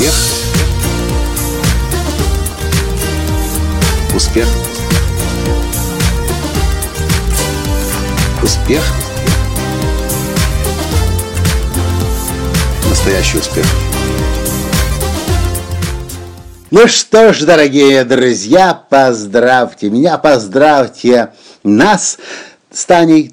Успех. Успех. Успех. Настоящий успех. Ну что ж, дорогие друзья, поздравьте меня, поздравьте нас с.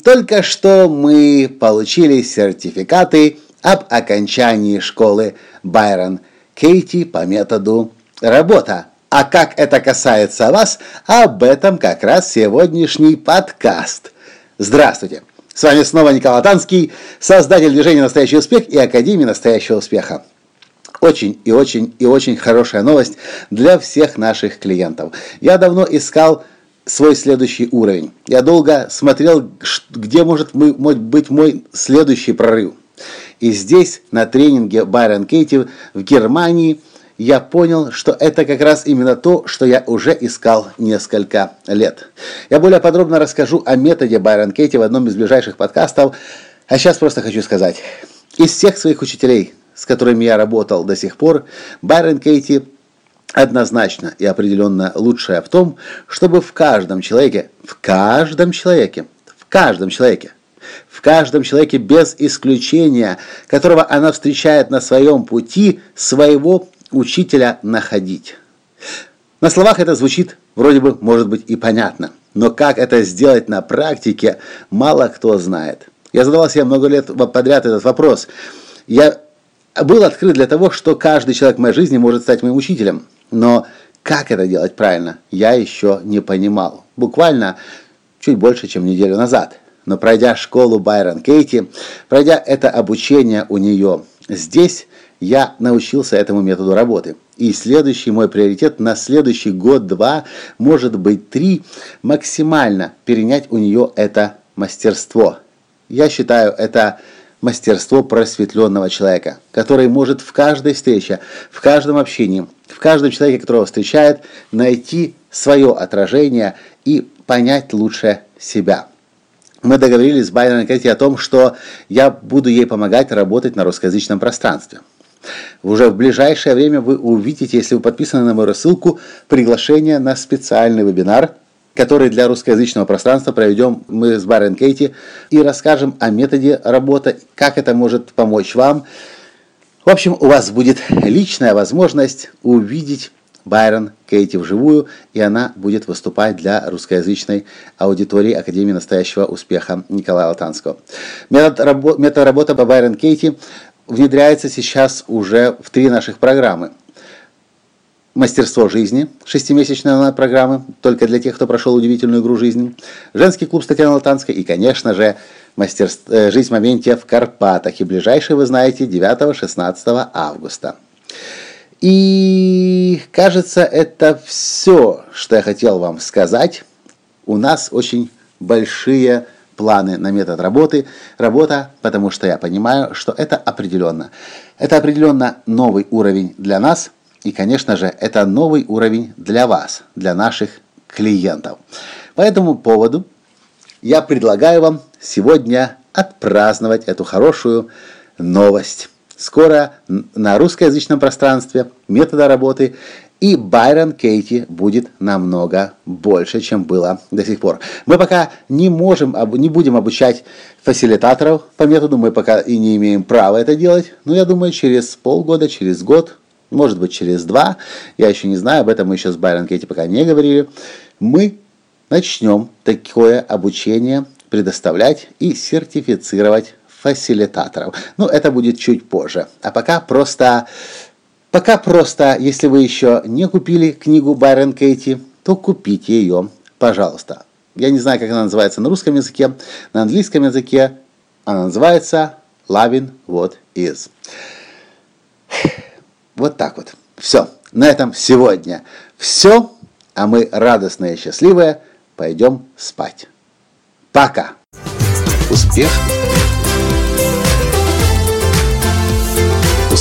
Только что мы получили сертификаты об окончании школы Байрон Кейти по методу работа. А как это касается вас, об этом как раз сегодняшний подкаст. Здравствуйте! С вами снова Николай Танский, создатель движения «Настоящий успех» и Академии «Настоящего успеха». Очень и очень и очень хорошая новость для всех наших клиентов. Я давно искал свой следующий уровень. Я долго смотрел, где может быть мой следующий прорыв. И здесь, на тренинге Байрон Кейти в Германии, я понял, что это как раз именно то, что я уже искал несколько лет. Я более подробно расскажу о методе Байрон Кейти в одном из ближайших подкастов. А сейчас просто хочу сказать. Из всех своих учителей, с которыми я работал до сих пор, Байрон Кейти однозначно и определенно лучшая в том, чтобы в каждом человеке, в каждом человеке, в каждом человеке в каждом человеке без исключения, которого она встречает на своем пути, своего учителя находить. На словах это звучит вроде бы, может быть, и понятно. Но как это сделать на практике, мало кто знает. Я задавал себе много лет подряд этот вопрос. Я был открыт для того, что каждый человек в моей жизни может стать моим учителем. Но как это делать правильно, я еще не понимал. Буквально чуть больше, чем неделю назад но пройдя школу Байрон Кейти, пройдя это обучение у нее здесь, я научился этому методу работы. И следующий мой приоритет на следующий год-два, может быть три, максимально перенять у нее это мастерство. Я считаю, это мастерство просветленного человека, который может в каждой встрече, в каждом общении, в каждом человеке, которого встречает, найти свое отражение и понять лучше себя мы договорились с Байроном Кэти о том, что я буду ей помогать работать на русскоязычном пространстве. Уже в ближайшее время вы увидите, если вы подписаны на мою рассылку, приглашение на специальный вебинар, который для русскоязычного пространства проведем мы с Байрон Кейти и расскажем о методе работы, как это может помочь вам. В общем, у вас будет личная возможность увидеть Байрон Кейти вживую, и она будет выступать для русскоязычной аудитории Академии настоящего успеха Николая Латанского. Метод, рабо- по Байрон Кейти внедряется сейчас уже в три наших программы. Мастерство жизни, шестимесячная программа, только для тех, кто прошел удивительную игру жизни. Женский клуб с Латанской и, конечно же, мастерство, э, жизнь в моменте в Карпатах. И ближайший, вы знаете, 9-16 августа. И кажется, это все, что я хотел вам сказать. У нас очень большие планы на метод работы. Работа, потому что я понимаю, что это определенно. Это определенно новый уровень для нас. И, конечно же, это новый уровень для вас, для наших клиентов. По этому поводу я предлагаю вам сегодня отпраздновать эту хорошую новость. Скоро на русскоязычном пространстве метода работы и Байрон Кейти будет намного больше, чем было до сих пор. Мы пока не можем, не будем обучать фасилитаторов по методу, мы пока и не имеем права это делать, но я думаю, через полгода, через год, может быть, через два, я еще не знаю, об этом мы еще с Байрон Кейти пока не говорили, мы начнем такое обучение предоставлять и сертифицировать фасилитаторов. Ну, это будет чуть позже. А пока просто, пока просто, если вы еще не купили книгу Байрон Кейти, то купите ее, пожалуйста. Я не знаю, как она называется на русском языке, на английском языке она называется Loving What Is. Вот так вот. Все. На этом сегодня все. А мы радостные и счастливые пойдем спать. Пока. Успех!